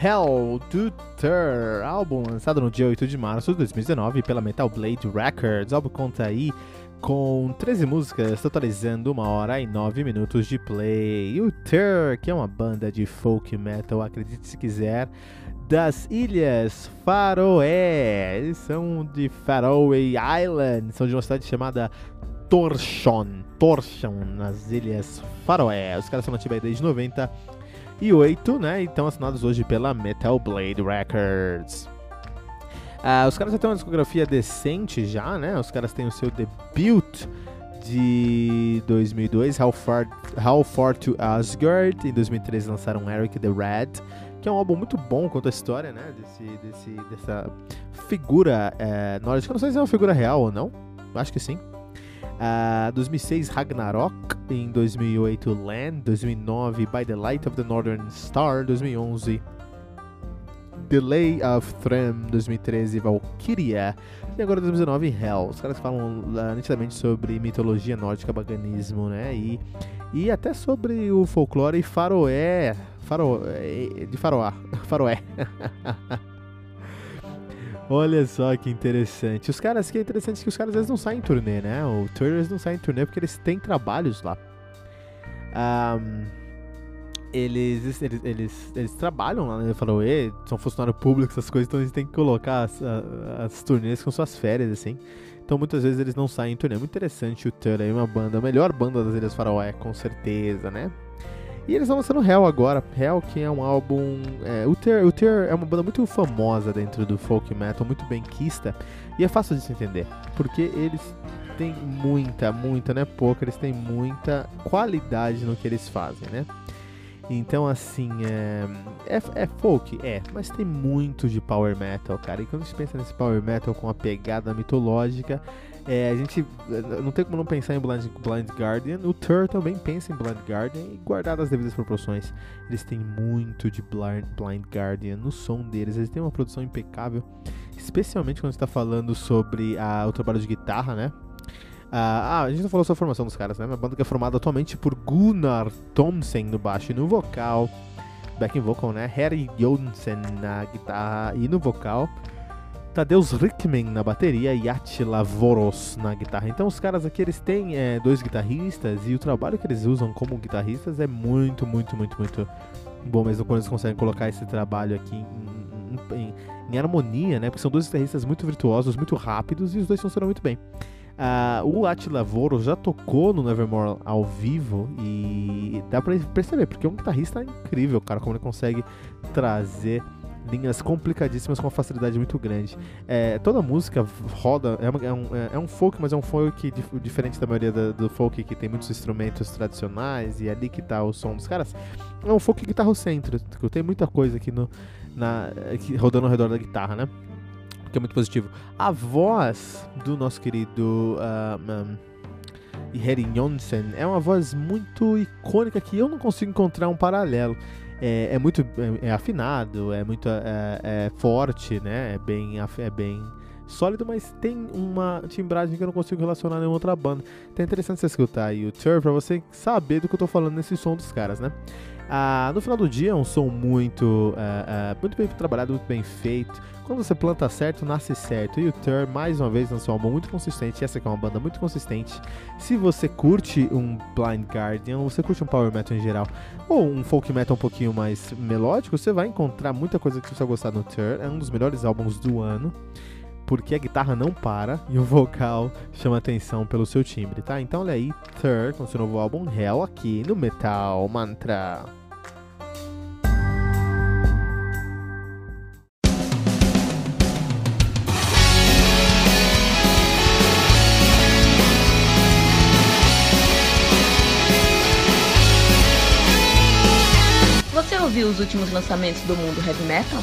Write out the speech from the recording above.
Hell to Ter, álbum lançado no dia 8 de março de 2019 pela Metal Blade Records. O álbum conta aí com 13 músicas, totalizando 1 hora e 9 minutos de play. E o Ter, que é uma banda de folk metal, acredite se quiser, das Ilhas Faroé. Eles são de Faroe Island, são de uma cidade chamada Torshon, Torshon, nas Ilhas Faroé. Os caras são nativos desde 90 e 8, né? Então assinados hoje pela Metal Blade Records. Ah, os caras já têm uma discografia decente já, né? Os caras têm o seu debut de 2002, How Far, How Far to Asgard. Em 2013 lançaram Eric the Red, que é um álbum muito bom conta a história, né? Desse, desse, dessa figura é, nórdica. Não sei se é uma figura real ou não. Acho que sim. Uh, 2006 Ragnarok, em 2008 Land, 2009 By the Light of the Northern Star, 2011 Delay of Threm, 2013 Valkyria e agora 2019 Hell. Os caras falam uh, nitidamente sobre mitologia nórdica, paganismo, né? E, e até sobre o folclore faroé, faroé de faroá, faroé. Olha só que interessante. Os caras, que é interessante que os caras às vezes não saem em turnê, né? O Turners não saem em turnê porque eles têm trabalhos lá. Um, eles, eles, eles, eles, trabalham lá, né? Falou, são funcionário público, essas coisas, então eles têm que colocar as, as turnês com suas férias, assim. Então muitas vezes eles não saem em turnê. Muito interessante o Tur aí, uma banda, a melhor banda das Ilhas Faroé, com certeza, né? E eles estão lançando Hell agora. Hell, que é um álbum. É, o Ter, é uma banda muito famosa dentro do folk metal, muito benquista. E é fácil de se entender. Porque eles têm muita, muita, não é pouca, eles têm muita qualidade no que eles fazem, né? Então, assim, é, é, é, folk? É, mas tem muito de power metal, cara. E quando a gente pensa nesse power metal com a pegada mitológica, é, a gente não tem como não pensar em Blind, Blind Guardian. O Tur também pensa em Blind Guardian e guardado as devidas proporções. Eles têm muito de Blind, Blind Guardian no som deles. Eles têm uma produção impecável, especialmente quando está falando sobre a, o trabalho de guitarra, né? Ah, a gente não falou sobre a formação dos caras, né? Uma banda que é formada atualmente por Gunnar Thomsen no baixo e no vocal, backing vocal, né? Harry Jonsen na guitarra e no vocal, Tadeusz Rickman na bateria e Attila Voros na guitarra. Então os caras aqui eles têm é, dois guitarristas e o trabalho que eles usam como guitarristas é muito, muito, muito, muito bom mesmo quando eles conseguem colocar esse trabalho aqui em, em, em harmonia, né? Porque são dois guitarristas muito virtuosos, muito rápidos e os dois funcionam muito bem. Uh, o Attila Voro já tocou no Nevermore ao vivo e dá pra perceber, porque é um guitarrista incrível, cara, como ele consegue trazer linhas complicadíssimas com uma facilidade muito grande. É, toda música roda, é, uma, é, um, é, é um folk, mas é um folk dif diferente da maioria da, do folk que tem muitos instrumentos tradicionais e é ali que tá o som dos caras. É um folk guitarrocêntrico, tem muita coisa aqui no, na, rodando ao redor da guitarra, né? que é muito positivo. A voz do nosso querido uh, um, Harry Jonsen é uma voz muito icônica que eu não consigo encontrar um paralelo. É, é muito é, é, afinado, é muito é, é, forte, né? É bem, é bem sólido, mas tem uma timbragem que eu não consigo relacionar a nenhuma outra banda. Então é interessante você escutar aí o Tur pra você saber do que eu tô falando nesse som dos caras, né? Ah, no final do dia é um som muito, uh, uh, muito bem trabalhado, muito bem feito. Quando você planta certo, nasce certo. E o Tur, mais uma vez, lançou um álbum muito consistente. Essa aqui é uma banda muito consistente. Se você curte um Blind Guardian, ou você curte um Power Metal em geral, ou um folk metal um pouquinho mais melódico, você vai encontrar muita coisa que você vai gostar no Tur. É um dos melhores álbuns do ano porque a guitarra não para e o vocal chama atenção pelo seu timbre, tá? Então olha aí, Third, com seu novo álbum Hell aqui no Metal Mantra. Você ouviu os últimos lançamentos do mundo heavy metal?